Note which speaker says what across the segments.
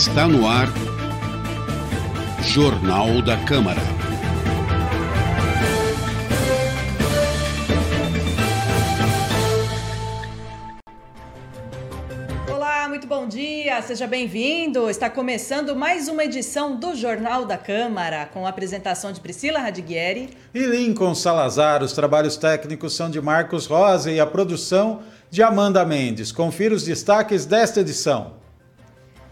Speaker 1: Está no ar. Jornal da Câmara.
Speaker 2: Olá, muito bom dia, seja bem-vindo. Está começando mais uma edição do Jornal da Câmara, com a apresentação de Priscila Radiguieri
Speaker 3: e Lincoln Salazar. Os trabalhos técnicos são de Marcos Rosa e a produção de Amanda Mendes. Confira os destaques desta edição.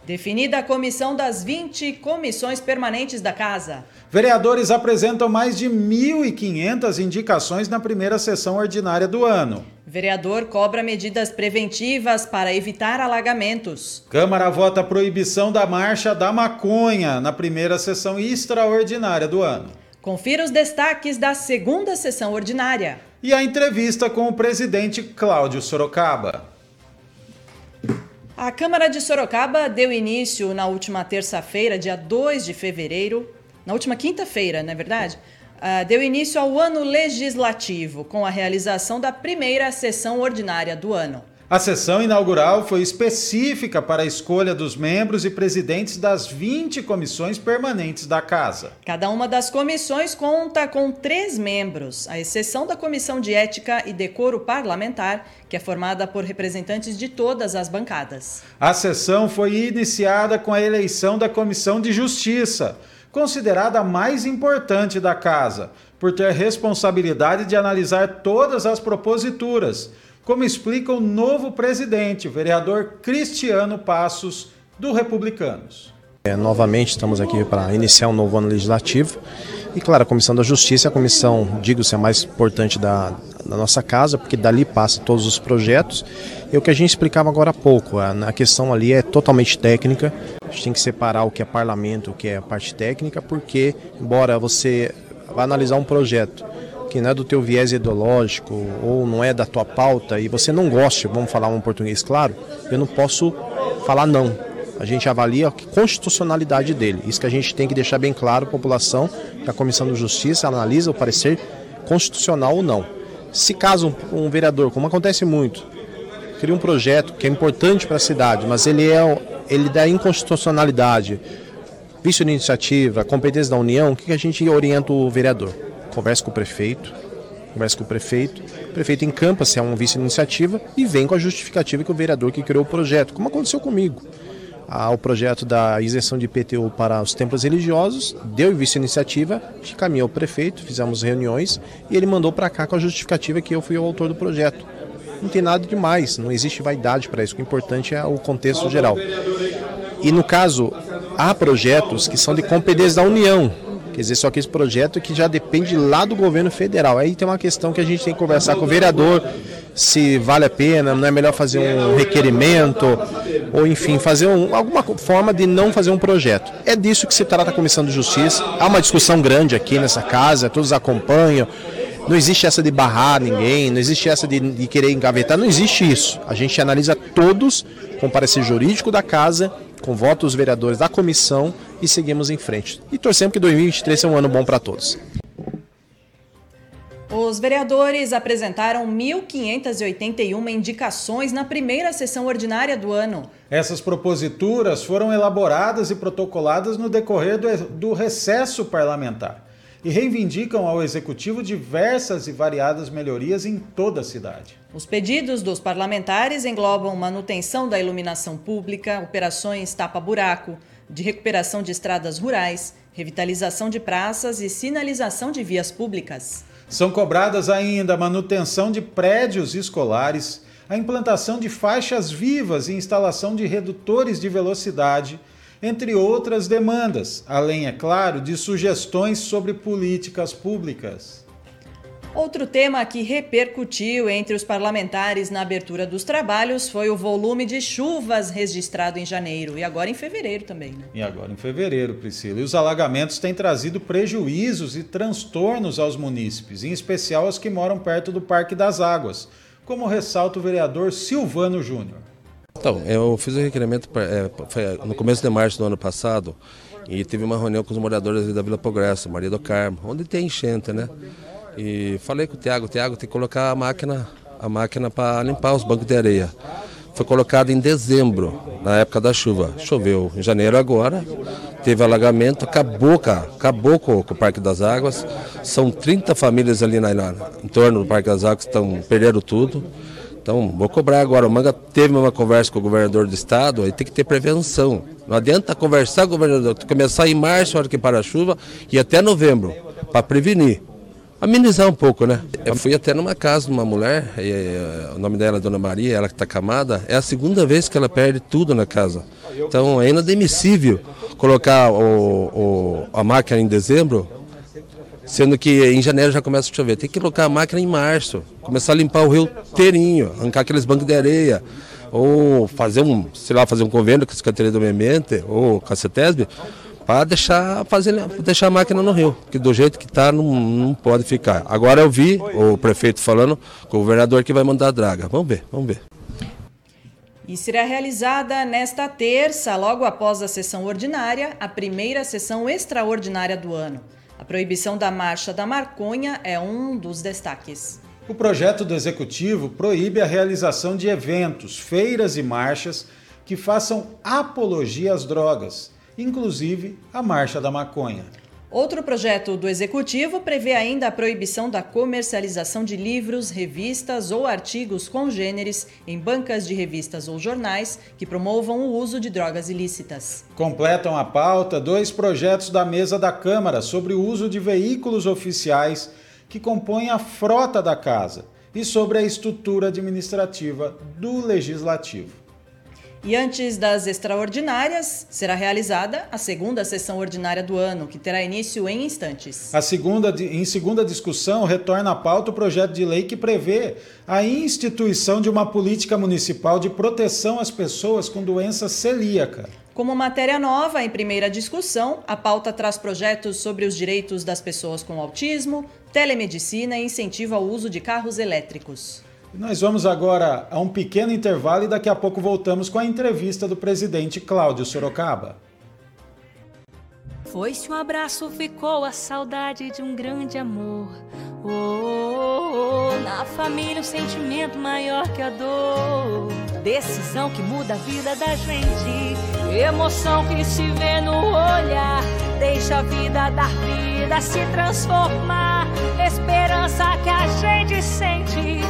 Speaker 2: Definida a comissão das 20 comissões permanentes da Casa.
Speaker 3: Vereadores apresentam mais de 1.500 indicações na primeira sessão ordinária do ano.
Speaker 2: Vereador cobra medidas preventivas para evitar alagamentos.
Speaker 3: Câmara vota proibição da marcha da maconha na primeira sessão extraordinária do ano.
Speaker 2: Confira os destaques da segunda sessão ordinária.
Speaker 3: E a entrevista com o presidente Cláudio Sorocaba.
Speaker 2: A Câmara de Sorocaba deu início na última terça-feira, dia 2 de fevereiro, na última quinta-feira, não é verdade? Uh, deu início ao ano legislativo, com a realização da primeira sessão ordinária do ano.
Speaker 3: A sessão inaugural foi específica para a escolha dos membros e presidentes das 20 comissões permanentes da Casa.
Speaker 2: Cada uma das comissões conta com três membros, à exceção da Comissão de Ética e Decoro Parlamentar, que é formada por representantes de todas as bancadas.
Speaker 3: A sessão foi iniciada com a eleição da Comissão de Justiça, considerada a mais importante da Casa, por ter responsabilidade de analisar todas as proposituras como explica o novo presidente, o vereador Cristiano Passos, do Republicanos.
Speaker 4: É, novamente estamos aqui para iniciar um novo ano legislativo e, claro, a Comissão da Justiça é a comissão, digo-se, a mais importante da, da, nossa casa, porque dali passa todos os projetos. E o que a gente explicava agora há pouco, a, a questão ali é totalmente técnica, a gente tem que separar o que é parlamento, o que é a parte técnica, porque, embora você vá analisar um projeto que não é do teu viés ideológico ou não é da tua pauta e você não gosta, vamos falar um português claro, eu não posso falar não. A gente avalia a constitucionalidade dele. Isso que a gente tem que deixar bem claro à população, que a Comissão de Justiça analisa o parecer constitucional ou não. Se caso um, um vereador, como acontece muito, cria um projeto que é importante para a cidade, mas ele é ele dá inconstitucionalidade, vício de iniciativa, competência da União, o que a gente orienta o vereador? Conversa com o prefeito, conversa com o prefeito, o prefeito encampa se é um vice-iniciativa e vem com a justificativa que o vereador que criou o projeto, como aconteceu comigo. Ah, o projeto da isenção de IPTU para os templos religiosos, deu vice-iniciativa, caminhou ao prefeito, fizemos reuniões e ele mandou para cá com a justificativa que eu fui o autor do projeto. Não tem nada demais, não existe vaidade para isso, o importante é o contexto geral. E no caso, há projetos que são de competência da União, Quer dizer, só que esse projeto que já depende lá do governo federal. Aí tem uma questão que a gente tem que conversar com o vereador, se vale a pena, não é melhor fazer um requerimento, ou enfim, fazer um, alguma forma de não fazer um projeto. É disso que se trata a Comissão de Justiça. Há uma discussão grande aqui nessa casa, todos acompanham. Não existe essa de barrar ninguém, não existe essa de, de querer engavetar, não existe isso. A gente analisa todos com parecer jurídico da casa com votos dos vereadores da comissão e seguimos em frente. E torcemos que 2023 seja um ano bom para todos.
Speaker 2: Os vereadores apresentaram 1.581 indicações na primeira sessão ordinária do ano.
Speaker 3: Essas proposituras foram elaboradas e protocoladas no decorrer do, do recesso parlamentar e reivindicam ao executivo diversas e variadas melhorias em toda a cidade.
Speaker 2: Os pedidos dos parlamentares englobam manutenção da iluminação pública, operações tapa-buraco, de recuperação de estradas rurais, revitalização de praças e sinalização de vias públicas.
Speaker 3: São cobradas ainda a manutenção de prédios escolares, a implantação de faixas vivas e instalação de redutores de velocidade entre outras demandas, além, é claro, de sugestões sobre políticas públicas.
Speaker 2: Outro tema que repercutiu entre os parlamentares na abertura dos trabalhos foi o volume de chuvas registrado em janeiro e agora em fevereiro também. Né?
Speaker 3: E agora em fevereiro, Priscila. E os alagamentos têm trazido prejuízos e transtornos aos munícipes, em especial aos que moram perto do Parque das Águas, como ressalta o vereador Silvano Júnior.
Speaker 5: Então, eu fiz o requerimento é, no começo de março do ano passado e tive uma reunião com os moradores da Vila Progresso, Maria do Carmo, onde tem enchente, né? E falei com o Tiago, Tiago tem que colocar a máquina, a máquina para limpar os bancos de areia. foi colocada em dezembro, na época da chuva. Choveu em janeiro agora, teve alagamento, acabou, acabou com, com o Parque das Águas. São 30 famílias ali na, na, em torno do Parque das Águas que estão, perderam tudo. Então, vou cobrar agora. O Manga teve uma conversa com o governador do estado, aí tem que ter prevenção. Não adianta conversar com o governador, começar em março, hora que para a chuva, e até novembro, para prevenir amenizar um pouco, né? Eu fui até numa casa de uma mulher, e, o nome dela é Dona Maria, ela que está camada, é a segunda vez que ela perde tudo na casa. Então é inadmissível colocar o, o, a máquina em dezembro, sendo que em janeiro já começa a chover. Tem que colocar a máquina em março, começar a limpar o rio inteirinho, arrancar aqueles bancos de areia, ou fazer um, sei lá, fazer um convênio com a Secretaria do Meio Ambiente, ou com a CETESB, para deixar, fazer, deixar a máquina no rio, que do jeito que está não, não pode ficar. Agora eu vi o prefeito falando com o governador que vai mandar a draga. Vamos ver, vamos ver.
Speaker 2: E será realizada nesta terça, logo após a sessão ordinária, a primeira sessão extraordinária do ano. A proibição da marcha da maconha é um dos destaques.
Speaker 3: O projeto do executivo proíbe a realização de eventos, feiras e marchas que façam apologia às drogas inclusive a Marcha da Maconha.
Speaker 2: Outro projeto do Executivo prevê ainda a proibição da comercialização de livros, revistas ou artigos congêneres em bancas de revistas ou jornais que promovam o uso de drogas ilícitas.
Speaker 3: Completam a pauta dois projetos da mesa da Câmara sobre o uso de veículos oficiais que compõem a frota da casa e sobre a estrutura administrativa do Legislativo.
Speaker 2: E antes das extraordinárias, será realizada a segunda sessão ordinária do ano, que terá início em instantes.
Speaker 3: A segunda, em segunda discussão, retorna à pauta o projeto de lei que prevê a instituição de uma política municipal de proteção às pessoas com doença celíaca.
Speaker 2: Como matéria nova, em primeira discussão, a pauta traz projetos sobre os direitos das pessoas com autismo, telemedicina e incentivo ao uso de carros elétricos.
Speaker 3: Nós vamos agora a um pequeno intervalo e daqui a pouco voltamos com a entrevista do presidente Cláudio Sorocaba.
Speaker 1: Foi-se um abraço, ficou a saudade de um grande amor. Oh, oh, oh, na família um sentimento maior que a dor. Decisão que muda a vida da gente. Emoção que se vê no olhar. Deixa a vida dar vida, se transformar. Esperança que a gente sente.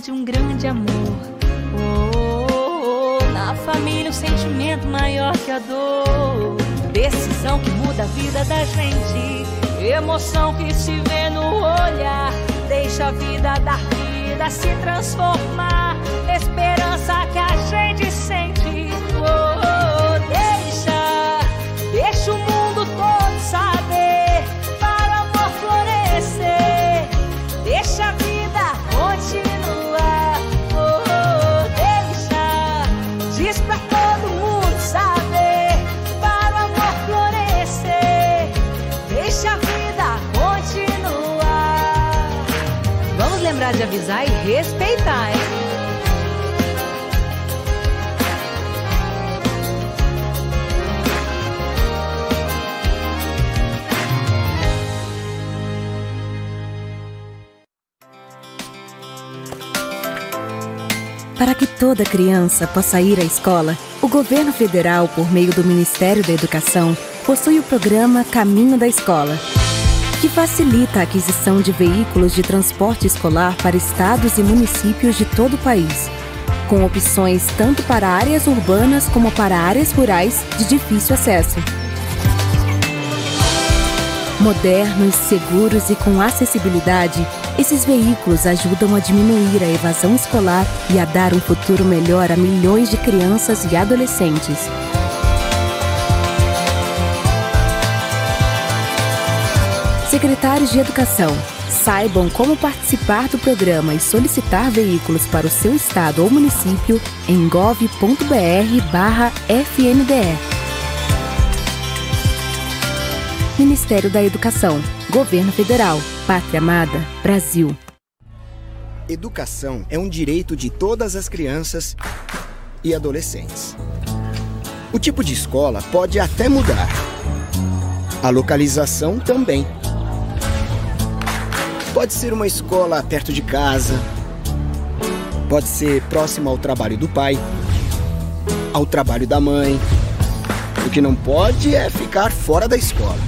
Speaker 1: De um grande amor. Oh, oh, oh, na família um sentimento maior que a dor. Decisão que muda a vida da gente. Emoção que se vê no olhar. Deixa a vida dar vida, se transformar. Esperança que a gente sente.
Speaker 2: Lembrar de avisar e respeitar, hein?
Speaker 6: Para que toda criança possa ir à escola, o governo federal, por meio do Ministério da Educação, possui o programa Caminho da Escola, que facilita a aquisição de veículos de transporte escolar para estados e municípios de todo o país, com opções tanto para áreas urbanas como para áreas rurais de difícil acesso. Modernos, seguros e com acessibilidade, Esses veículos ajudam a diminuir a evasão escolar e a dar um futuro melhor a milhões de crianças e adolescentes. Secretários de Educação, saibam como participar do programa e solicitar veículos para o seu estado ou município em gov.br/fnde. Ministério da Educação, Governo Federal, Pátria Amada, Brasil.
Speaker 7: Educação é um direito de todas as crianças e adolescentes. O tipo de escola pode até mudar. A localização também. Pode ser uma escola perto de casa. Pode ser próxima ao trabalho do pai, ao trabalho da mãe. O que não pode é ficar fora da escola.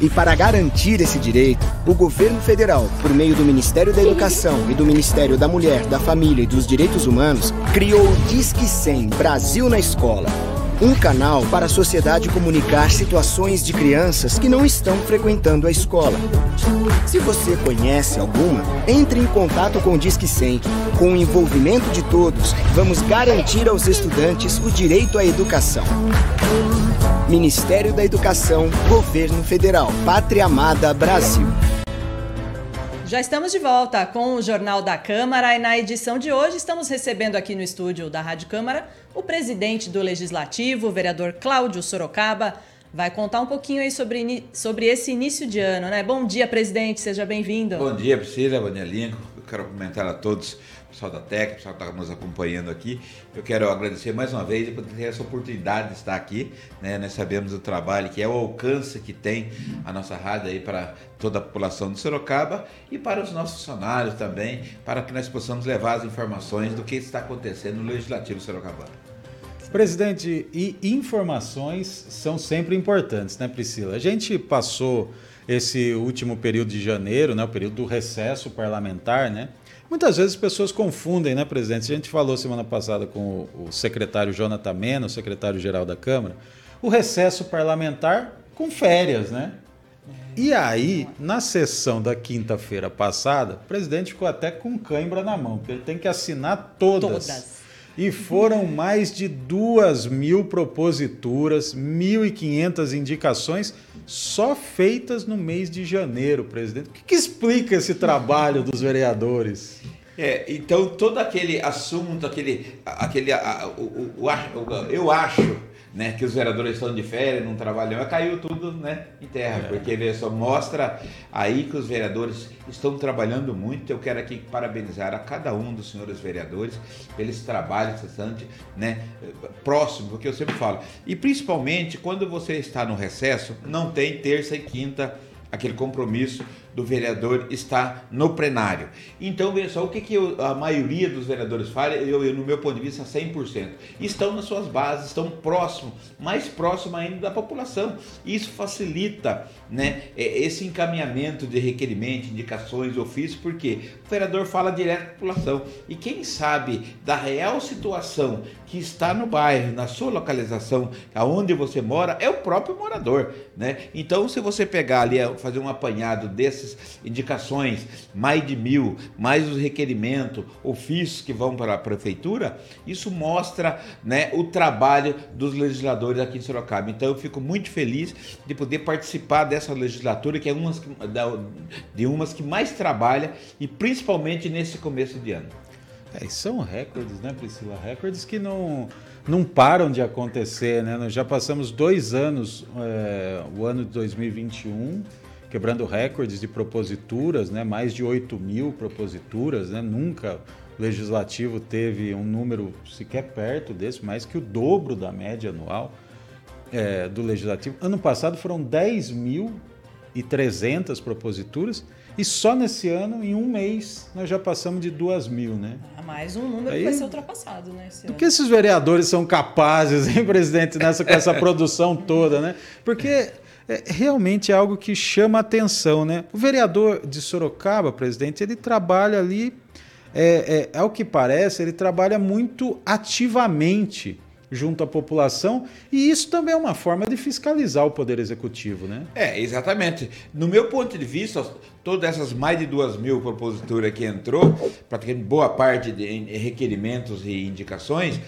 Speaker 7: E para garantir esse direito, o governo federal, por meio do Ministério da Educação e do Ministério da Mulher, da Família e dos Direitos Humanos, criou o Disque 100 Brasil na Escola. Um canal para a sociedade comunicar situações de crianças que não estão frequentando a escola. Se você conhece alguma, entre em contato com o Disque 100. Com o envolvimento de todos, vamos garantir aos estudantes o direito à educação. Ministério da Educação, Governo Federal, Pátria Amada Brasil.
Speaker 2: Já estamos de volta com o Jornal da Câmara e na edição de hoje estamos recebendo aqui no estúdio da Rádio Câmara o presidente do Legislativo, o vereador Cláudio Sorocaba. Vai contar um pouquinho aí sobre, sobre esse início de ano, né? Bom dia, presidente, seja bem-vindo.
Speaker 8: Bom dia, Priscila, bom dia, Lincoln. Eu quero cumprimentar a todos pessoal da técnica, pessoal que está nos acompanhando aqui. Eu quero agradecer mais uma vez por ter essa oportunidade de estar aqui. Né? Nós sabemos do trabalho que é o alcance que tem a nossa rádio aí para toda a população de Sorocaba e para os nossos funcionários também, para que nós possamos levar as informações do que está acontecendo no Legislativo Sorocabano.
Speaker 3: Presidente, e informações são sempre importantes, né, Priscila? A gente passou esse último período de janeiro, né, o período do recesso parlamentar, né? Muitas vezes as pessoas confundem, né, presidente? A gente falou semana passada com o secretário Jonathan Mena, o secretário-geral da Câmara, o recesso parlamentar com férias, né? E aí, na sessão da quinta-feira passada, o presidente ficou até com cãibra na mão, porque ele tem que assinar todas. todas. E foram mais de duas mil proposituras, 1.500 indicações só feitas no mês de janeiro, presidente. O que, que explica esse trabalho dos vereadores?
Speaker 8: É, então todo aquele assunto, aquele, aquele, a, o, o, o, eu acho né, que os vereadores estão de férias, não trabalham, caiu tudo né, em terra, é. porque ele só mostra aí que os vereadores estão trabalhando muito. Eu quero aqui parabenizar a cada um dos senhores vereadores pelo trabalho incessante, né, próximo, porque eu sempre falo, e principalmente quando você está no recesso, não tem terça e quinta aquele compromisso do vereador está no plenário. Então, veja só, o que, que eu, a maioria dos vereadores fala, eu, eu, no meu ponto de vista, 100%. Estão nas suas bases, estão próximos, mais próximo ainda da população. Isso facilita né, é, esse encaminhamento de requerimento, indicações, ofícios, porque o vereador fala direto com a população. E quem sabe da real situação que está no bairro, na sua localização, aonde você mora, é o próprio morador. Né? Então, se você pegar ali, fazer um apanhado desses essas indicações, mais de mil, mais os requerimentos, ofícios que vão para a prefeitura, isso mostra né, o trabalho dos legisladores aqui em Sorocaba. Então eu fico muito feliz de poder participar dessa legislatura, que é umas, de umas que mais trabalha e principalmente nesse começo de ano.
Speaker 3: É, são recordes, né, Priscila? Recordes que não, não param de acontecer, né? Nós já passamos dois anos, é, o ano de 2021 quebrando recordes de proposituras, né? mais de 8 mil proposituras, né? nunca o legislativo teve um número sequer perto desse, mais que o dobro da média anual é, do legislativo. Ano passado foram 10.300 proposituras e só nesse ano, em um mês, nós já passamos de 2 mil, né?
Speaker 2: Ah, mais um número Aí, que vai ser ultrapassado, né?
Speaker 3: do que esses vereadores são capazes, hein, presidente, nessa, com essa produção toda, né? Porque é, realmente é algo que chama atenção, né? O vereador de Sorocaba, presidente, ele trabalha ali, é, é, ao que parece, ele trabalha muito ativamente junto à população, e isso também é uma forma de fiscalizar o Poder Executivo, né?
Speaker 8: É, exatamente. No meu ponto de vista, todas essas mais de duas mil proposituras que entrou, praticamente boa parte de requerimentos e indicações,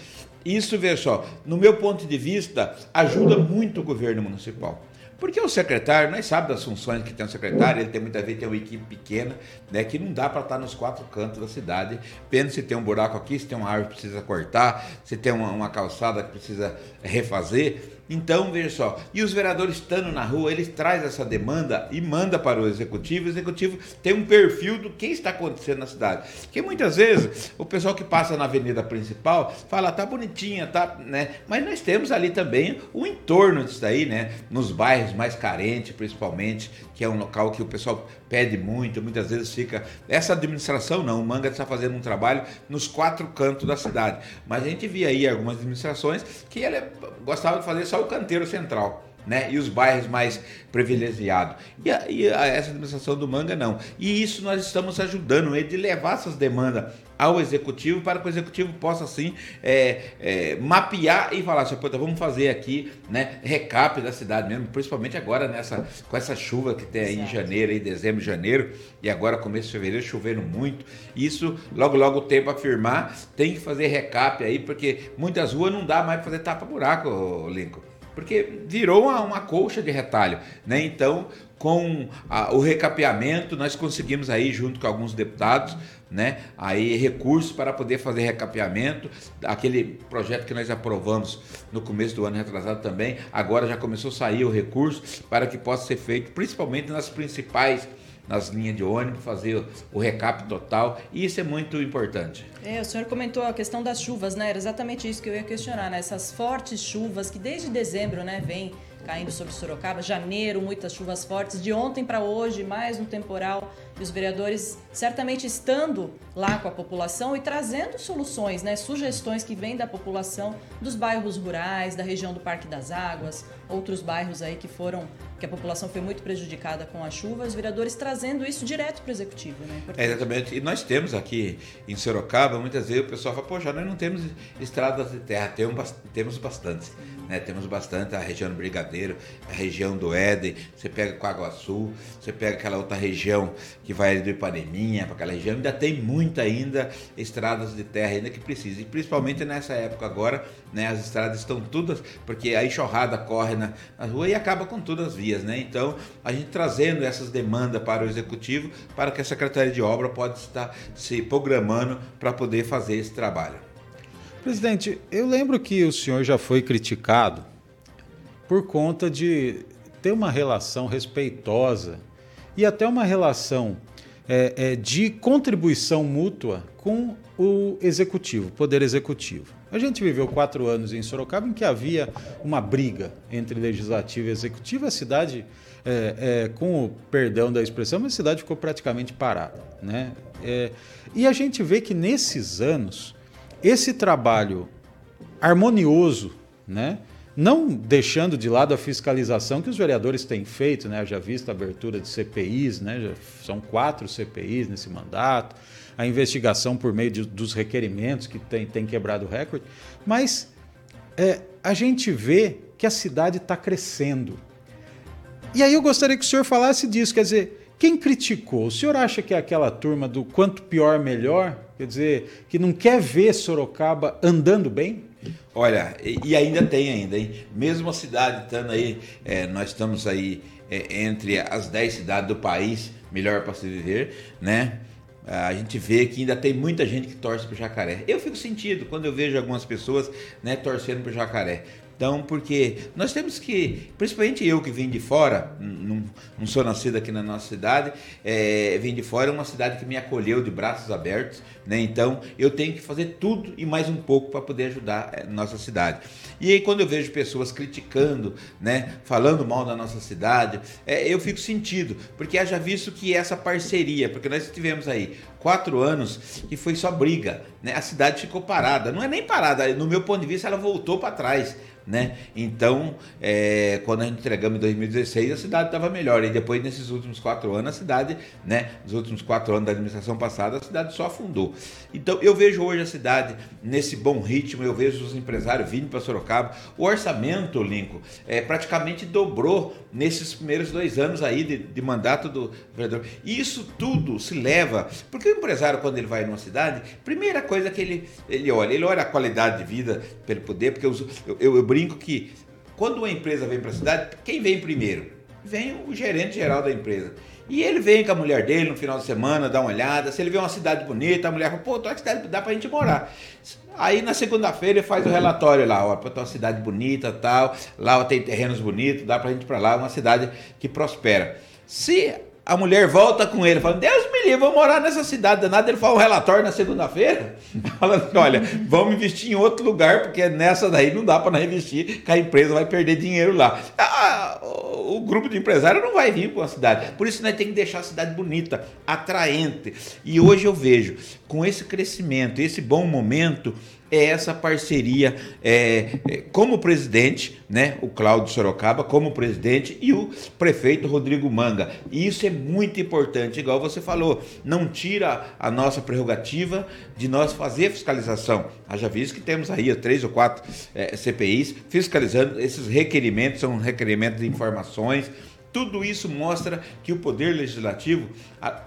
Speaker 8: isso, veja só, no meu ponto de vista, ajuda muito o governo municipal. Porque o secretário, nós sabemos das funções que tem o secretário, ele tem muitas vezes tem uma equipe pequena, né, que não dá para estar nos quatro cantos da cidade. Pena se tem um buraco aqui, se tem uma árvore que precisa cortar, se tem uma, uma calçada que precisa refazer. Então, veja só, e os vereadores estando na rua, eles trazem essa demanda e manda para o executivo. O executivo tem um perfil do que está acontecendo na cidade. Porque muitas vezes o pessoal que passa na avenida principal fala, tá bonitinha, tá, né? Mas nós temos ali também o entorno disso daí, né? Nos bairros mais carentes, principalmente, que é um local que o pessoal pede muito, muitas vezes fica. Essa administração não, o Manga está fazendo um trabalho nos quatro cantos da cidade. Mas a gente via aí algumas administrações que ele gostava de fazer só o canteiro central. Né? E os bairros mais privilegiados. E, a, e a, essa administração do Manga não. E isso nós estamos ajudando ele de levar essas demandas ao executivo para que o executivo possa assim é, é, mapear e falar assim, vamos fazer aqui né, recap da cidade mesmo, principalmente agora nessa com essa chuva que tem aí em janeiro, aí, dezembro, janeiro e agora começo de fevereiro chovendo muito. Isso logo logo o tempo afirmar tem que fazer recap aí porque muitas ruas não dá mais para fazer tapa buraco, Lincoln porque virou uma, uma colcha de retalho, né? Então, com a, o recapeamento, nós conseguimos aí, junto com alguns deputados, né? Aí recursos para poder fazer recapeamento, aquele projeto que nós aprovamos no começo do ano retrasado também, agora já começou a sair o recurso para que possa ser feito, principalmente nas principais nas linhas de ônibus, fazer o recap total, e isso é muito importante.
Speaker 2: É, o senhor comentou a questão das chuvas, né? Era exatamente isso que eu ia questionar, né? Essas fortes chuvas que desde dezembro, né, vem caindo sobre Sorocaba, janeiro, muitas chuvas fortes, de ontem para hoje, mais um temporal, e os vereadores certamente estando lá com a população e trazendo soluções, né, sugestões que vêm da população dos bairros rurais, da região do Parque das Águas, outros bairros aí que foram que a população foi muito prejudicada com a chuva, os vereadores trazendo isso direto para o executivo, né?
Speaker 8: É, exatamente. E nós temos aqui em Sorocaba, muitas vezes o pessoal fala, poxa, nós não temos estradas de terra, temos, temos bastante. Né? Temos bastante a região do Brigadeiro, a região do Éden, você pega Coaguaçu, você pega aquela outra região que vai do Ipaneminha para aquela região, ainda tem muita ainda estradas de terra ainda que precisa. E principalmente nessa época agora, né, as estradas estão todas, porque a enxurrada corre na, na rua e acaba com todas as vias, né? Então, a gente trazendo essas demandas para o executivo, para que a Secretaria de Obra pode estar se programando para poder fazer esse trabalho.
Speaker 3: Presidente, eu lembro que o senhor já foi criticado por conta de ter uma relação respeitosa e até uma relação é, é, de contribuição mútua com o executivo, poder executivo. A gente viveu quatro anos em Sorocaba em que havia uma briga entre legislativo e executivo. A cidade, é, é com o perdão da expressão, a cidade ficou praticamente parada. Né? É, e a gente vê que nesses anos esse trabalho harmonioso, né? Não deixando de lado a fiscalização que os vereadores têm feito, né? já visto a abertura de CPIs, né? já são quatro CPIs nesse mandato, a investigação por meio de, dos requerimentos que tem, tem quebrado o recorde, mas é, a gente vê que a cidade está crescendo. E aí eu gostaria que o senhor falasse disso, quer dizer, quem criticou? O senhor acha que é aquela turma do quanto pior, melhor? Quer dizer, que não quer ver Sorocaba andando bem?
Speaker 8: Olha, e, e ainda tem ainda, hein? Mesmo a cidade estando aí, é, nós estamos aí é, entre as 10 cidades do país melhor para se viver, né? A gente vê que ainda tem muita gente que torce para o jacaré. Eu fico sentido quando eu vejo algumas pessoas né, torcendo para o jacaré. Então, porque nós temos que, principalmente eu que vim de fora, não, não sou nascido aqui na nossa cidade, é, vim de fora, é uma cidade que me acolheu de braços abertos, né? Então, eu tenho que fazer tudo e mais um pouco para poder ajudar a é, nossa cidade. E aí, quando eu vejo pessoas criticando, né, falando mal da nossa cidade, é, eu fico sentido, porque haja visto que essa parceria, porque nós tivemos aí quatro anos que foi só briga. Né? A cidade ficou parada. Não é nem parada, no meu ponto de vista, ela voltou para trás. Né? Então, é, quando a gente entregamos em 2016, a cidade estava melhor. E depois, nesses últimos quatro anos, a cidade, né, nos últimos quatro anos da administração passada, a cidade só afundou. Então, eu vejo hoje a cidade nesse bom ritmo, eu vejo os empresários vindo para Sorocaba. O orçamento, Lincoln, é, praticamente dobrou nesses primeiros dois anos aí de, de mandato do vereador. E isso tudo se leva, porque empresário, quando ele vai numa cidade, primeira coisa que ele, ele olha, ele olha a qualidade de vida pelo poder, porque eu, eu, eu brinco que quando uma empresa vem para a cidade, quem vem primeiro? Vem o gerente geral da empresa. E ele vem com a mulher dele no final de semana, dá uma olhada. Se ele vê uma cidade bonita, a mulher fala, pô, tua cidade dá pra gente morar. Aí na segunda-feira ele faz o relatório lá, ó, pra tua cidade bonita tal, lá tem terrenos bonitos, dá pra gente ir pra lá, uma cidade que prospera. Se a mulher volta com ele, falando: Deus me livre, vou morar nessa cidade danada. Ele fala um relatório na segunda-feira, falando: Olha, vamos investir em outro lugar, porque nessa daí não dá para não investir, que a empresa vai perder dinheiro lá. Ah, o grupo de empresários não vai vir para uma cidade. Por isso nós temos que deixar a cidade bonita, atraente. E hoje eu vejo, com esse crescimento, esse bom momento, é essa parceria é, é, como presidente, né, o Cláudio Sorocaba como presidente e o prefeito Rodrigo Manga. E isso é muito importante, igual você falou, não tira a nossa prerrogativa de nós fazer fiscalização. Haja visto que temos aí três ou quatro é, CPIs fiscalizando esses requerimentos, são requerimentos de informações, tudo isso mostra que o poder legislativo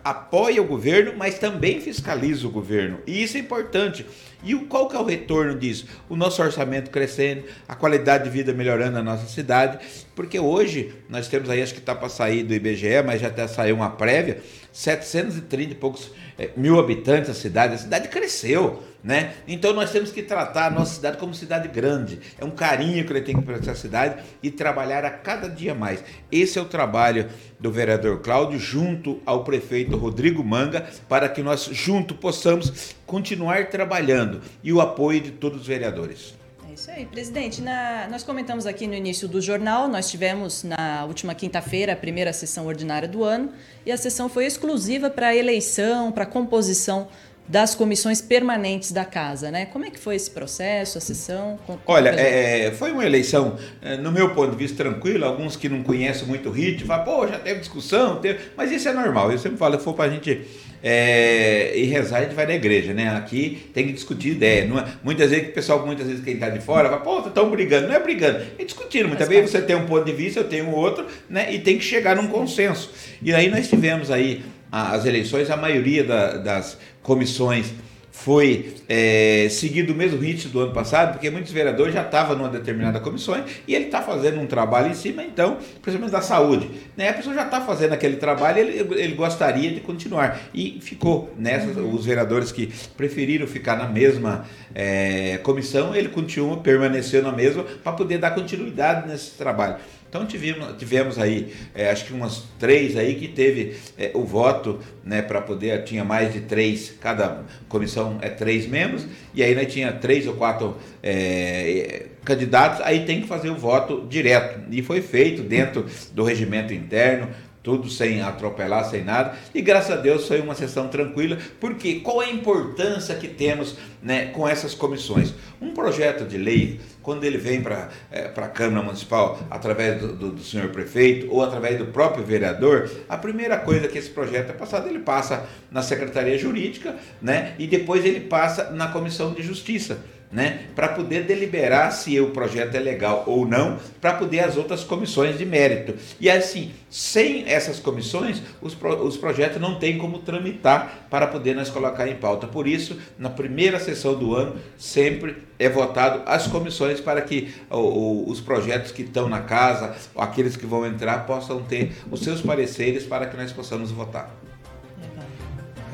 Speaker 8: apoia o governo, mas também fiscaliza o governo. E isso é importante. E qual que é o retorno disso? O nosso orçamento crescendo, a qualidade de vida melhorando na nossa cidade, porque hoje nós temos aí, acho que está para sair do IBGE, mas já até saiu uma prévia, 730 e poucos é, mil habitantes a cidade, a cidade cresceu. Né? Então nós temos que tratar a nossa cidade como cidade grande. É um carinho que ele tem para essa cidade e trabalhar a cada dia mais. Esse é o trabalho do vereador Cláudio junto ao prefeito Rodrigo Manga para que nós junto possamos continuar trabalhando e o apoio de todos os vereadores.
Speaker 2: É isso aí, presidente. Na, nós comentamos aqui no início do jornal, nós tivemos na última quinta-feira a primeira sessão ordinária do ano e a sessão foi exclusiva para a eleição, para a composição das comissões permanentes da casa, né? Como é que foi esse processo, a sessão?
Speaker 8: Olha, é, foi uma eleição, é, no meu ponto de vista, tranquila. Alguns que não conhecem muito o ritmo falam, pô, já teve discussão, teve... mas isso é normal. Eu sempre falo, se for para a gente é, e rezar, a gente vai na igreja, né? Aqui tem que discutir ideia. É, muitas vezes o pessoal, muitas vezes quem está de fora, fala, pô, estão brigando. Não é brigando, é discutindo. Muitas vezes você tem um ponto de vista, eu tenho outro, né? E tem que chegar num consenso. E aí nós tivemos aí as eleições, a maioria da, das comissões foi é, seguindo o mesmo ritmo do ano passado, porque muitos vereadores já estavam numa determinada comissão e ele está fazendo um trabalho em cima, então, principalmente da saúde. Né? A pessoa já está fazendo aquele trabalho ele, ele gostaria de continuar. E ficou nessa, uhum. os vereadores que preferiram ficar na mesma é, comissão, ele continua, permaneceu na mesma, para poder dar continuidade nesse trabalho. Então tivemos, tivemos aí, é, acho que umas três aí que teve é, o voto, né, para poder, tinha mais de três, cada comissão é três membros, e aí nós tinha três ou quatro é, candidatos, aí tem que fazer o voto direto. E foi feito dentro do regimento interno, tudo sem atropelar, sem nada. E graças a Deus foi uma sessão tranquila, porque qual a importância que temos né, com essas comissões? Um projeto de lei, quando ele vem para é, a Câmara Municipal através do, do, do, senhor prefeito ou através do próprio vereador, a primeira coisa que esse projeto é passado, ele passa na Secretaria Jurídica né, e depois ele passa na Comissão de Justiça né, para poder deliberar se o projeto é legal ou não, para poder as outras comissões de mérito. E assim, sem essas comissões, os, pro, os projetos não têm como tramitar para poder nós colocar em pauta. Por isso, na primeira sessão do ano, sempre é votado as comissões para que o, o, os projetos que estão na casa, aqueles que vão entrar, possam ter os seus pareceres para que nós possamos votar.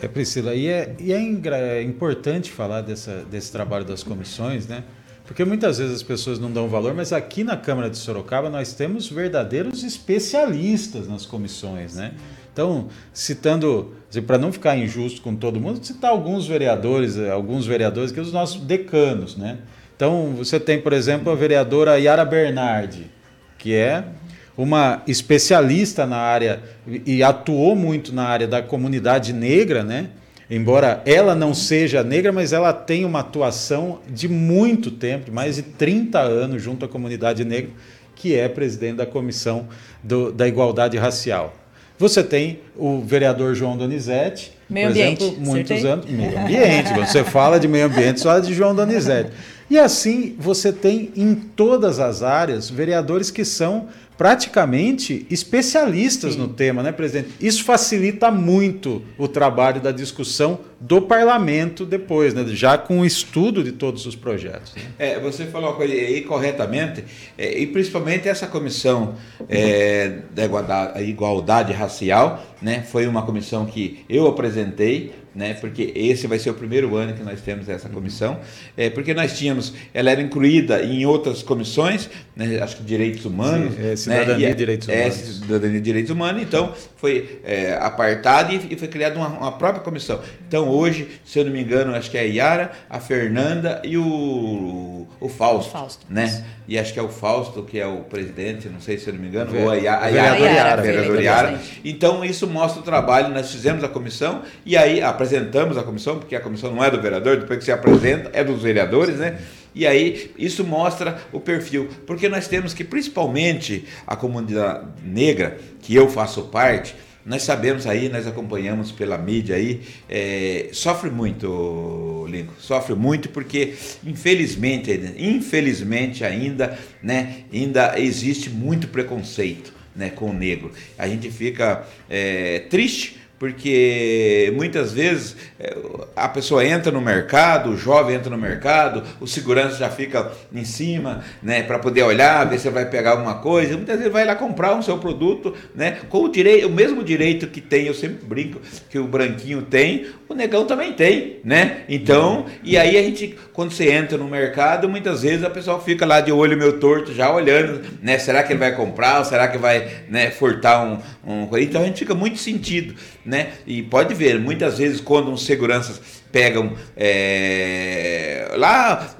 Speaker 3: É, Priscila, e é, e é, é importante falar dessa, desse trabalho das comissões, né? Porque muitas vezes as pessoas não dão valor, mas aqui na Câmara de Sorocaba nós temos verdadeiros especialistas nas comissões, né? Então, citando, para não ficar injusto com todo mundo, citar alguns vereadores, alguns vereadores que são os nossos decanos, né? Então, você tem, por exemplo, a vereadora Yara Bernardi, que é uma especialista na área e atuou muito na área da comunidade negra, né? embora ela não seja negra, mas ela tem uma atuação de muito tempo, mais de 30 anos junto à comunidade negra, que é presidente da Comissão do, da Igualdade Racial. Você tem o vereador João Donizete,
Speaker 2: meio
Speaker 3: por
Speaker 2: ambiente,
Speaker 3: exemplo, muitos anos. Meio ambiente, quando você fala de meio ambiente, só de João Donizete. E assim você tem em todas as áreas vereadores que são praticamente especialistas
Speaker 2: Sim.
Speaker 3: no tema, né, presidente? Isso facilita muito o trabalho da discussão do parlamento depois, né? Já com o estudo de todos os projetos. né?
Speaker 8: É, você falou uma coisa aí corretamente, é, e principalmente essa comissão é, da igualdade, igualdade racial, né, foi uma comissão que eu apresentei, né, porque esse vai ser o primeiro ano que nós temos essa comissão, é, porque nós tínhamos, ela era incluída em outras comissões, né, acho que direitos humanos,
Speaker 3: Sim, é,
Speaker 8: né,
Speaker 3: cidadania
Speaker 8: e-
Speaker 3: e direitos
Speaker 8: é,
Speaker 3: humanos.
Speaker 8: cidadania e direitos humanos, então foi é, apartado e, e foi criada uma, uma própria comissão. Então hoje, se eu não me engano, acho que é a Yara, a Fernanda e o, o Fausto,
Speaker 2: O Fausto,
Speaker 8: né? E acho que é o Fausto que é o presidente, não sei se eu não me engano,
Speaker 3: Ve-
Speaker 8: ou a, Ya- a
Speaker 3: vereador
Speaker 8: Yara,
Speaker 3: Yara,
Speaker 8: a vereadora
Speaker 2: vereador
Speaker 8: Yara.
Speaker 2: presidente.
Speaker 8: Então isso mostra o trabalho, nós fizemos a comissão e aí apresentamos a comissão, porque a comissão não é do vereador, depois que se apresenta é dos vereadores, né? E aí isso mostra o perfil, porque nós temos que principalmente a comunidade negra, que eu faço parte, nós sabemos aí, nós acompanhamos pela mídia aí, é, sofre muito, Lincoln, sofre muito porque infelizmente, infelizmente ainda, né, ainda existe muito preconceito, né, com o negro. A gente fica é, triste porque muitas vezes é, a pessoa entra no mercado, o jovem entra no mercado, o segurança já fica em cima, né, para poder olhar, ver se vai pegar alguma coisa. Muitas vezes vai lá comprar um seu produto, né, com o direito, o mesmo direito que tem, eu sempre brinco que o branquinho tem, o negão também tem, né? Então, e aí a gente quando você entra no mercado, muitas vezes a pessoa fica lá de olho meio torto já olhando, né, será que ele vai comprar será que vai, né, furtar um, um então a gente fica muito sentido, né? E pode ver, muitas vezes quando uns seguranças pegam é, lá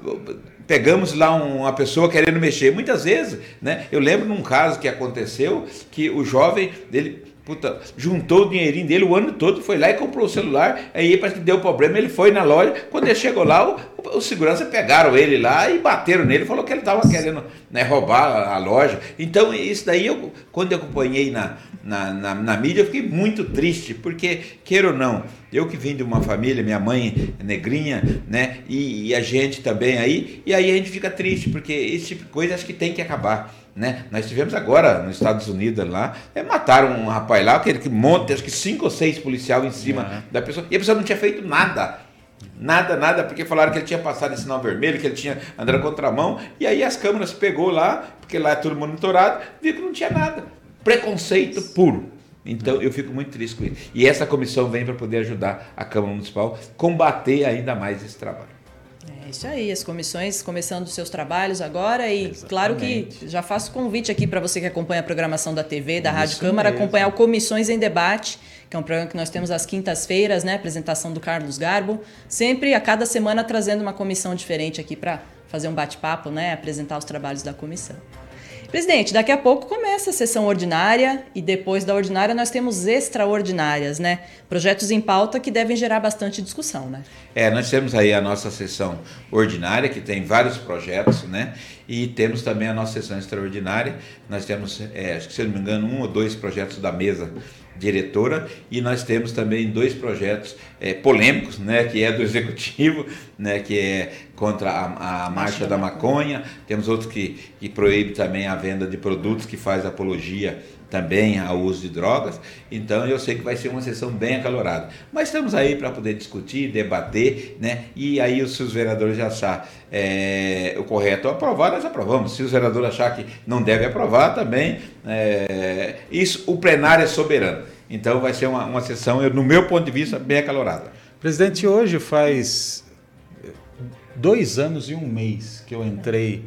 Speaker 8: pegamos lá um- uma pessoa querendo mexer, muitas vezes, né? Eu lembro num caso que aconteceu que o jovem dele Puta, juntou o dinheirinho dele o ano todo, foi lá e comprou o celular, aí parece que deu problema, ele foi na loja, quando ele chegou lá, o, o segurança pegaram ele lá e bateram nele, falou que ele estava querendo né, roubar a, a loja. Então, isso daí, eu, quando eu acompanhei na, na, na, na mídia, eu fiquei muito triste, porque, queira ou não, eu que vim de uma família, minha mãe é negrinha, né, e, e a gente também aí, e aí a gente fica triste, porque esse tipo de coisa acho que tem que acabar. Né? Nós tivemos agora nos Estados Unidos lá, é, mataram um rapaz lá, aquele que monta, acho que cinco ou seis policiais em cima da pessoa, e a pessoa não tinha feito nada. Nada, nada, porque falaram que ele tinha passado em sinal vermelho, que ele tinha andado contramão, e aí as câmeras pegou lá, porque lá é tudo monitorado, viu que não tinha nada. Preconceito puro. Então eu fico muito triste com isso. E essa comissão vem para poder ajudar a Câmara Municipal combater ainda mais esse trabalho.
Speaker 2: É isso aí, as comissões começando os seus trabalhos agora e claro que já faço convite aqui para você que acompanha a programação da TV, da Rádio
Speaker 3: Isso
Speaker 2: Câmara,
Speaker 3: mesmo.
Speaker 2: acompanhar o Comissões em Debate, que é um programa que nós temos às quintas-feiras, né? Apresentação do Carlos Garbo, sempre a cada semana trazendo uma comissão diferente aqui para fazer um bate-papo, né? Apresentar os trabalhos da comissão. Presidente, daqui a pouco começa a sessão ordinária e depois da ordinária nós temos extraordinárias, né? Projetos em pauta que devem gerar bastante discussão, né?
Speaker 8: É, nós temos aí a nossa sessão ordinária, que tem vários projetos, né? E temos também a nossa sessão extraordinária. Nós temos, é, acho que se eu não me engano, um ou dois projetos da mesa diretora e nós temos também dois projetos é, polêmicos, né, que é do executivo, né, que é contra a, a marcha da maconha. Temos outros que, que proíbe também a venda de produtos que faz apologia também ao uso de drogas. Então eu sei que vai ser uma sessão bem acalorada. Mas estamos aí para poder discutir, debater, né? E aí se os vereadores já achar é, o correto aprovar, nós aprovamos. Se os vereadores achar que não deve aprovar, também é, isso o plenário é soberano. Então vai ser uma, uma sessão, eu, no meu ponto de vista, bem acalorada.
Speaker 3: Presidente, hoje faz dois anos e um mês que eu entrei,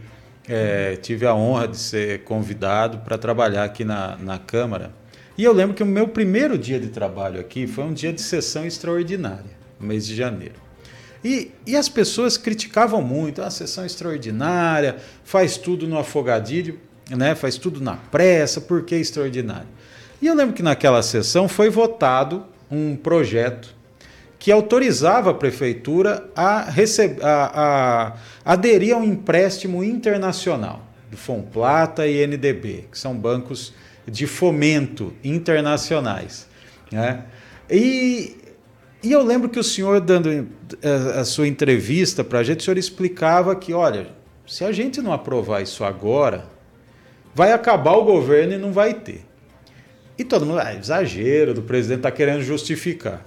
Speaker 3: é, tive a honra de ser convidado para trabalhar aqui na, na Câmara. E eu lembro que o meu primeiro dia de trabalho aqui foi um dia de sessão extraordinária, no mês de janeiro. E, e as pessoas criticavam muito, a sessão extraordinária, faz tudo no afogadilho, né? faz tudo na pressa, por que extraordinário? E eu lembro que naquela sessão foi votado um projeto que autorizava a prefeitura a, receber, a, a aderir a um empréstimo internacional do Fomplata e NDB, que são bancos de fomento internacionais. Né? E, e eu lembro que o senhor, dando a, a sua entrevista para a gente, o senhor explicava que, olha, se a gente não aprovar isso agora, vai acabar o governo e não vai ter. E todo mundo, ah, exagero do presidente, está querendo justificar.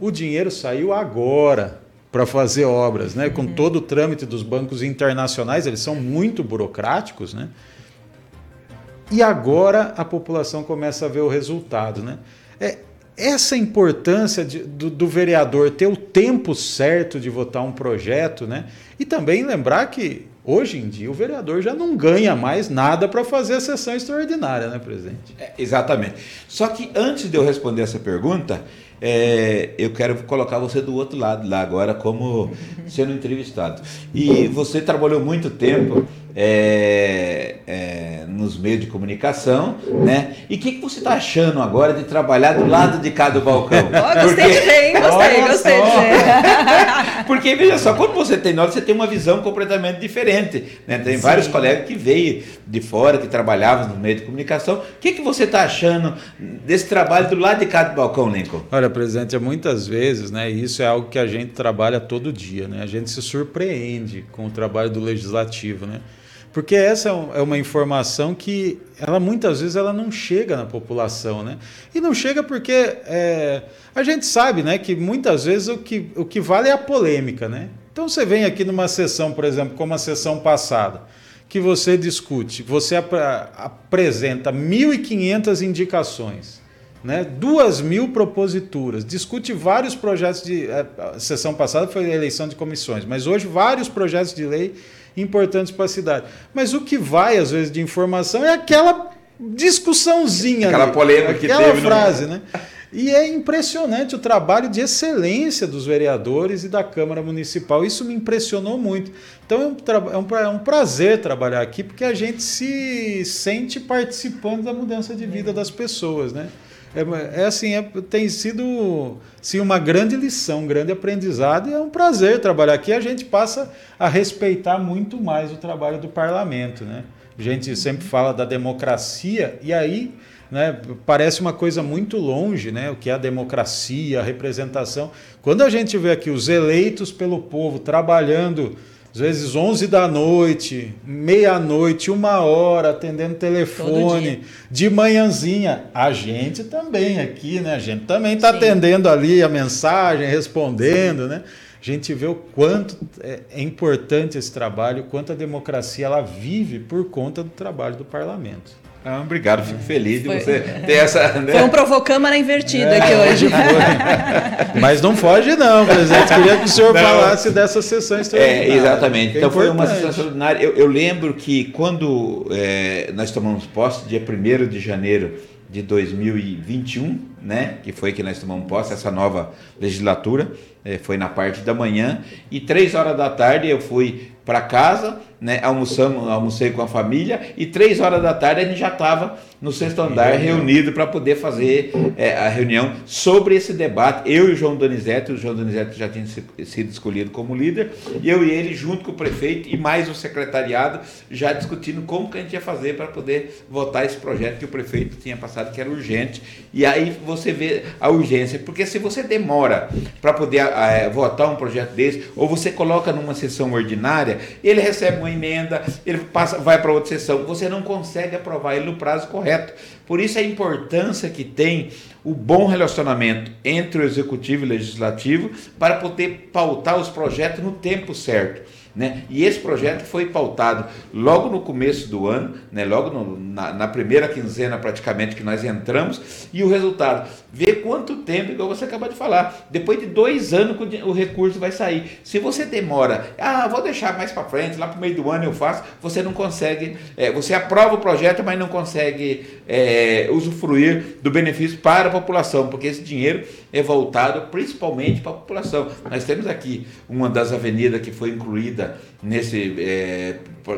Speaker 3: O dinheiro saiu agora para fazer obras, né? Com todo o trâmite dos bancos internacionais, eles são muito burocráticos, né? E agora a população começa a ver o resultado, né? É, essa importância de, do, do, vereador ter o tempo certo de votar um projeto, né? E também lembrar que hoje em dia o vereador já não ganha mais nada para fazer a sessão extraordinária, né, presidente?
Speaker 8: É, exatamente. Só que antes de eu responder essa pergunta, é, eu quero colocar você do outro lado lá agora como sendo entrevistado. E você trabalhou muito tempo é, é, nos meios de comunicação, né? E o que, que você está achando agora de trabalhar do lado de cá do balcão?
Speaker 2: Oh, gostei Porque... de ver, hein? Gostei, gostei de ver.
Speaker 8: Porque, veja só, quando você tem nota, você tem uma visão completamente diferente. Né? Tem Sim. vários colegas que veio de fora, que trabalhavam no meio de comunicação. O que, que você está achando desse trabalho do lado de cá do balcão, Lincoln?
Speaker 3: Olha, presidente, muitas vezes, né? Isso é algo que a gente trabalha todo dia, né? A gente se surpreende com o trabalho do legislativo, né? Porque essa é, é uma informação que ela muitas vezes ela não chega na população, né? E não chega porque é, a gente sabe, né, que muitas vezes o que, o que vale é a polêmica, né? Então você vem aqui numa sessão, por exemplo, como a sessão passada, que você discute, você ap apresenta 1.500 indicações, né? duas mil proposituras, discute vários projetos de. É, a sessão passada foi a eleição de comissões, mas hoje vários projetos de lei importantes para a cidade. Mas o que vai, às vezes, de informação é aquela discussãozinha.
Speaker 8: Aquela ali, polêmica que
Speaker 3: aquela teve. frase, no... né? E é impressionante o trabalho de excelência dos vereadores e da Câmara Municipal. Isso me impressionou muito. Então é um, é um, é um prazer trabalhar aqui, porque a gente se sente participando da mudança de vida das pessoas, né? É, é assim, é, tem sido sim, uma grande lição, um grande aprendizado e é um prazer trabalhar aqui. A gente passa a respeitar muito mais o trabalho do parlamento. Né? A gente sempre fala da democracia e aí né, parece uma coisa muito longe, né, o que é a democracia, a representação. Quando a gente vê aqui os eleitos pelo povo trabalhando às vezes 11 da noite, meia-noite, uma hora, atendendo telefone, de manhãzinha. A gente também aqui, né? A gente também está atendendo ali a mensagem, respondendo, né? A gente vê o quanto é, é importante esse trabalho, quanto a democracia ela vive por conta do trabalho do parlamento.
Speaker 8: Ah, obrigado, fico feliz de foi, você ter essa.
Speaker 2: Né? Foi um provocâmara invertido é, aqui hoje.
Speaker 3: Mas não foge, não, presidente. Queria que o senhor não. falasse dessa sessão
Speaker 8: é, extraordinária. É, exatamente. então foi uma sessão extraordinária. Eu, eu lembro que quando é, nós tomamos posse, dia 1 de janeiro de 2021, né, que foi que nós tomamos posse, essa nova legislatura, é, foi na parte da manhã, e três horas da tarde eu fui para casa, né, almoçamos, almocei com a família, e três horas da tarde a gente já estava no sexto andar reunido para poder fazer é, a reunião sobre esse debate. Eu e o João Donizete, o João Donizete já tinha sido escolhido como líder, e eu e ele, junto com o prefeito e mais o secretariado, já discutindo como que a gente ia fazer para poder votar esse projeto que o prefeito tinha passado, que era urgente. E aí você vê a urgência, porque se você demora para poder é, votar um projeto desse, ou você coloca numa sessão ordinária, ele recebe uma emenda, ele passa, vai para outra sessão, você não consegue aprovar ele no prazo correto. Por isso a importância que tem o bom relacionamento entre o executivo e o legislativo para poder pautar os projetos no tempo certo. Né? E esse projeto foi pautado logo no começo do ano, né? logo no, na, na, primeira quinzena praticamente que nós entramos, e o resultado, vê quanto tempo, igual você acabou de falar, depois de dois anos o recurso vai sair. Se você demora, ah, vou deixar mais para frente, lá para o meio do ano eu faço, você não consegue, é, você aprova o projeto, mas não consegue é, usufruir do benefício para a população, porque esse dinheiro é voltado principalmente para a população. Nós temos aqui uma das avenidas que foi incluída nesse, é,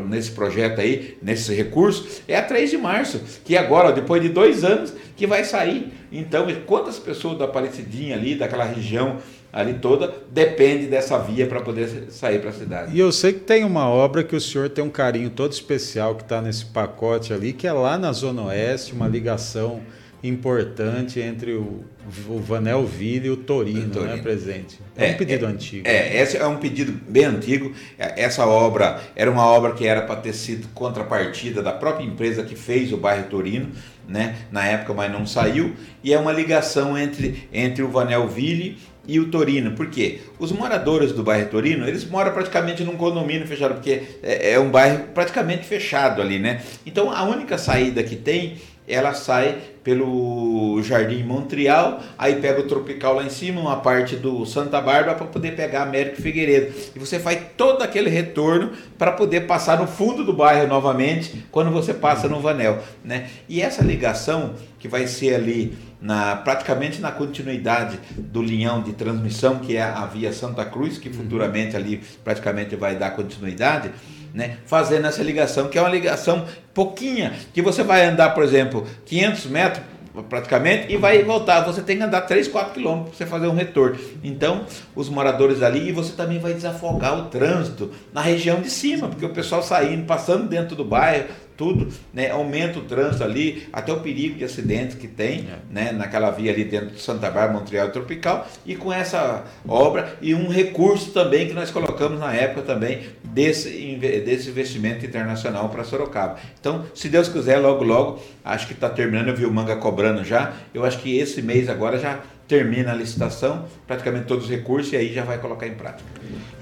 Speaker 8: nesse projeto aí, nesse recurso, é a 3 de março, que agora, depois de dois anos, que vai sair. Então, quantas pessoas da Aparecidinha ali, daquela região ali toda depende dessa via para poder sair para a cidade.
Speaker 3: E eu sei que tem uma obra que o senhor tem um carinho todo especial que está nesse pacote ali, que é lá na Zona Oeste, uma ligação importante entre o, o Vanelville e o Torino, o Torino. né, presidente? É, é um pedido
Speaker 8: é,
Speaker 3: antigo.
Speaker 8: É, esse é um pedido bem antigo. É, essa obra era uma obra que era para ter sido contrapartida da própria empresa que fez o bairro Torino, né, na época, mas não saiu. E é uma ligação entre, entre o Vanelville e o Torino. Por quê? Os moradores do bairro Torino, eles moram praticamente num condomínio fechado, porque é, é um bairro praticamente fechado ali, né? Então a única saída que tem ela sai pelo Jardim Montreal, aí pega o Tropical lá em cima, uma parte do Santa Bárbara para poder pegar Américo Figueiredo. E você faz todo aquele retorno para poder passar no fundo do bairro novamente quando você passa no Vanel, né? E essa ligação que vai ser ali na praticamente na continuidade do linhão de transmissão que é a via Santa Cruz, que futuramente ali praticamente vai dar continuidade né, fazendo essa ligação, que é uma ligação pouquinha, que você vai andar, por exemplo, 500 metros praticamente e vai voltar. Você tem que andar 3, 4 quilômetros para você fazer um retorno. Então, os moradores ali, e você também vai desafogar o trânsito na região de cima, porque o pessoal saindo, passando dentro do bairro, tudo, né, aumenta o trânsito ali, até o perigo de acidentes que tem, é. né, naquela via ali dentro de Santa Bárbara, Montreal Tropical, e com essa obra e um recurso também que nós colocamos na época também desse, desse investimento internacional para Sorocaba. Então, se Deus quiser, logo, logo, acho que está terminando, eu vi o Manga cobrando já, eu acho que esse mês agora já termina a licitação, praticamente todos os recursos, e aí já vai colocar em prática.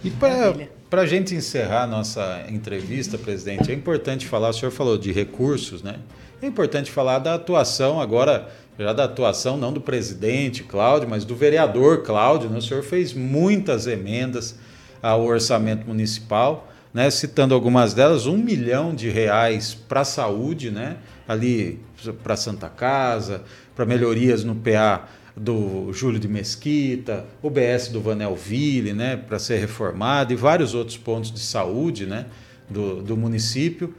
Speaker 3: E para a gente encerrar a nossa entrevista, presidente, é importante falar, o senhor falou de recursos, né? É importante falar da atuação agora, já da atuação não do presidente Cláudio, mas do vereador Cláudio. Né? O senhor fez muitas emendas ao orçamento municipal, né? citando algumas delas, um milhão de reais para a saúde, né? ali para Santa Casa, para melhorias no PA do Júlio de Mesquita, o BS do Vanelville, né, para ser reformado, e vários outros pontos de saúde né, do, do município.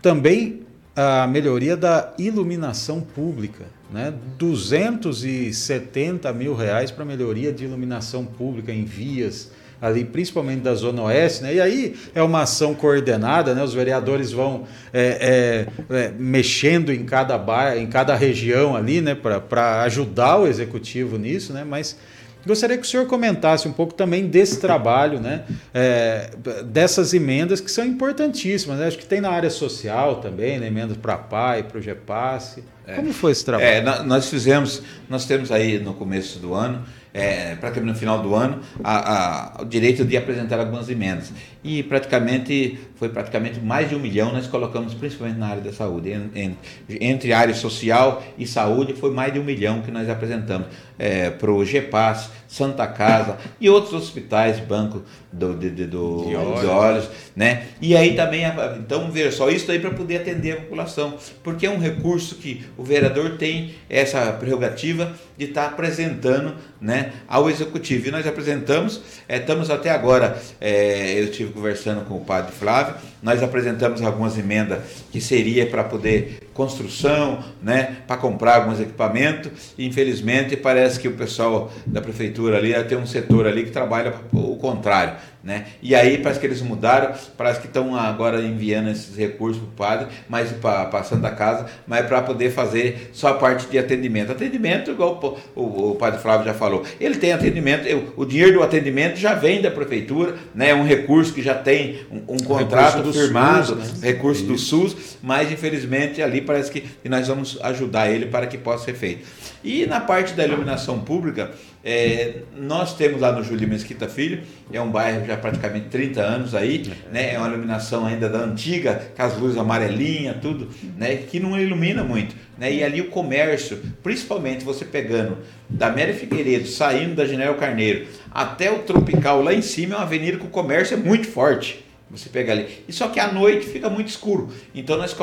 Speaker 3: Também a melhoria da iluminação pública, né, 270 mil reais para melhoria de iluminação pública em vias, ali, principalmente da Zona Oeste, né? E aí é uma ação coordenada, né? Os vereadores vão é, é, é, mexendo em cada bairro, em cada região ali, né? Para ajudar o executivo nisso, né? Mas Gostaria que o senhor comentasse um pouco também desse trabalho, né? É, dessas emendas que são importantíssimas. Né? Acho que tem na área social também, né? emendas para a PAI, para o GEPASSE. É. Como foi esse trabalho?
Speaker 8: É, nós fizemos, nós temos aí no começo do ano é, praticamente no final do ano, a, a, o direito de apresentar algumas emendas. E praticamente, foi praticamente mais de um milhão nós colocamos, principalmente na área da saúde. En, en, entre área social e saúde, foi mais de um milhão que nós apresentamos é, para o GEPAS, Santa Casa e outros hospitais, banco do, de, de, do, de, olhos. de olhos, né? E aí também, então, ver só isso aí para poder atender a população, porque é um recurso que o vereador tem essa prerrogativa de estar tá apresentando, né, ao executivo. E nós apresentamos, é, estamos até agora, é, eu estive conversando com o padre Flávio, nós apresentamos algumas emendas que seria para poder construção, né, para comprar alguns equipamentos. E, infelizmente, parece que o pessoal da prefeitura ali tem um setor ali que trabalha o contrário. Né? E aí parece que eles mudaram, parece que estão agora enviando esses recursos para o padre, mas para a Santa Casa, mas para poder fazer só a parte de atendimento. Atendimento, igual o, o, o, padre Flávio já falou, ele tem atendimento, eu, o dinheiro do atendimento já vem da prefeitura, né? é um recurso que já tem um, um contrato firmado, SUS, né? recurso Isso. do SUS, mas infelizmente ali parece que nós vamos ajudar ele para que possa ser feito. E na parte da iluminação pública, é, nós temos lá no Júlio Mesquita Filho, é um bairro já praticamente 30 anos aí, né? É uma iluminação ainda da antiga, com as luzes amarelinhas, tudo, né? Que não ilumina muito, né? E ali o comércio, principalmente você pegando da Mary Figueiredo, saindo da General Carneiro até o Tropical lá em cima, é uma avenida que o comércio é muito forte. Você pega ali. E só que à noite fica muito escuro. Então nós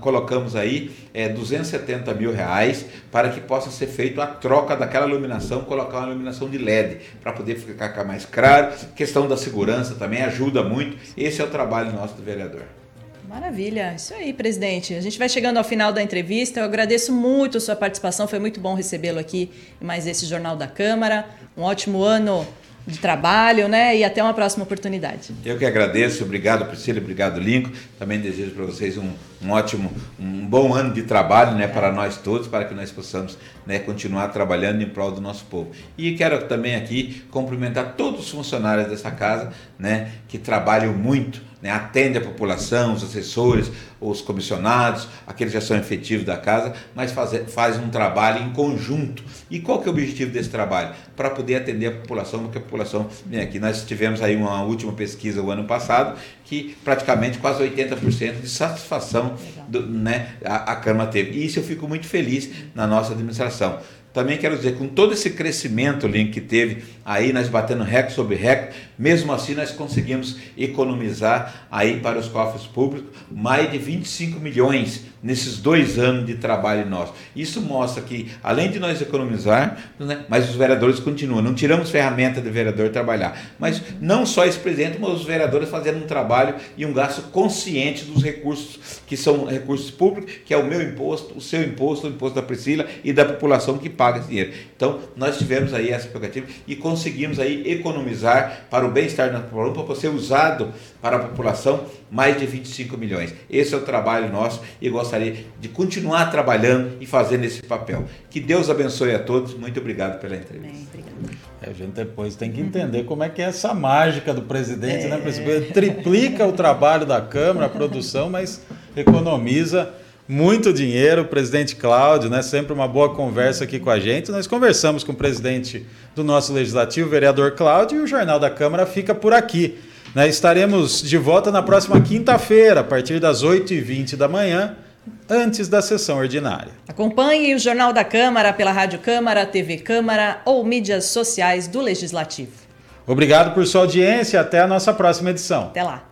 Speaker 8: colocamos aí é, 270 mil reais para que possa ser feita a troca daquela iluminação, colocar uma iluminação de LED para poder ficar mais claro. questão da segurança também ajuda muito. Esse é o trabalho nosso do vereador.
Speaker 2: Maravilha, isso aí, presidente. A gente vai chegando ao final da entrevista. Eu agradeço muito a sua participação, foi muito bom recebê-lo aqui em mais esse Jornal da Câmara. Um ótimo ano de trabalho, né? E até uma próxima oportunidade.
Speaker 8: Eu que agradeço, obrigado Priscila, obrigado Lincoln. Também desejo para vocês um, um ótimo, um bom ano de trabalho, né, para nós todos, para que nós possamos, né, continuar trabalhando em prol do nosso povo. E quero também aqui cumprimentar todos os funcionários dessa casa, né, que trabalham muito né, atende a população, os assessores, os comissionados, aqueles que já são efetivos da casa, mas faz, faz um trabalho em conjunto. E qual que é o objetivo desse trabalho? Para poder atender a população, porque a população vem aqui. Nós tivemos aí uma última pesquisa o ano passado, que praticamente quase 80% de satisfação do, né, a, a Câmara teve. E isso eu fico muito feliz na nossa administração. Também quero dizer, com todo esse crescimento, Link, que teve aí, nós batendo recorde sobre recorde, mesmo assim nós conseguimos economizar aí para os cofres públicos mais de 25 milhões nesses dois anos de trabalho nosso. Isso mostra que, além de nós economizar, né, mas os vereadores continuam. Não tiramos ferramenta do vereador trabalhar. Mas não só esse presidente, mas os vereadores fazendo um trabalho e um gasto consciente dos recursos que são recursos públicos, que é o meu imposto, o seu imposto, o imposto da Priscila e da população que paga esse dinheiro. Então, nós tivemos aí essa prerrogativa e conseguimos aí economizar para o bem-estar da população, para ser usado para a população mais de 25 milhões. Esse é o trabalho nosso e gostaria de continuar trabalhando e fazendo esse papel. Que Deus abençoe a todos. Muito obrigado pela entrevista.
Speaker 3: É, a gente depois tem que entender como é que é essa mágica do presidente, né? é. né? Triplica o trabalho da Câmara, a produção, mas economiza muito dinheiro. O presidente Cláudio, né? Sempre uma boa conversa aqui com a gente. Nós conversamos com o presidente do nosso legislativo, o vereador Cláudio, e o Jornal da Câmara fica por aqui. Né? Estaremos de volta na próxima quinta-feira, a partir das 8h20 da manhã, antes da sessão ordinária.
Speaker 2: Acompanhe o Jornal da Câmara pela Rádio Câmara, TV Câmara ou mídias sociais do Legislativo.
Speaker 3: Obrigado por sua audiência. Até a nossa próxima edição.
Speaker 2: Até lá.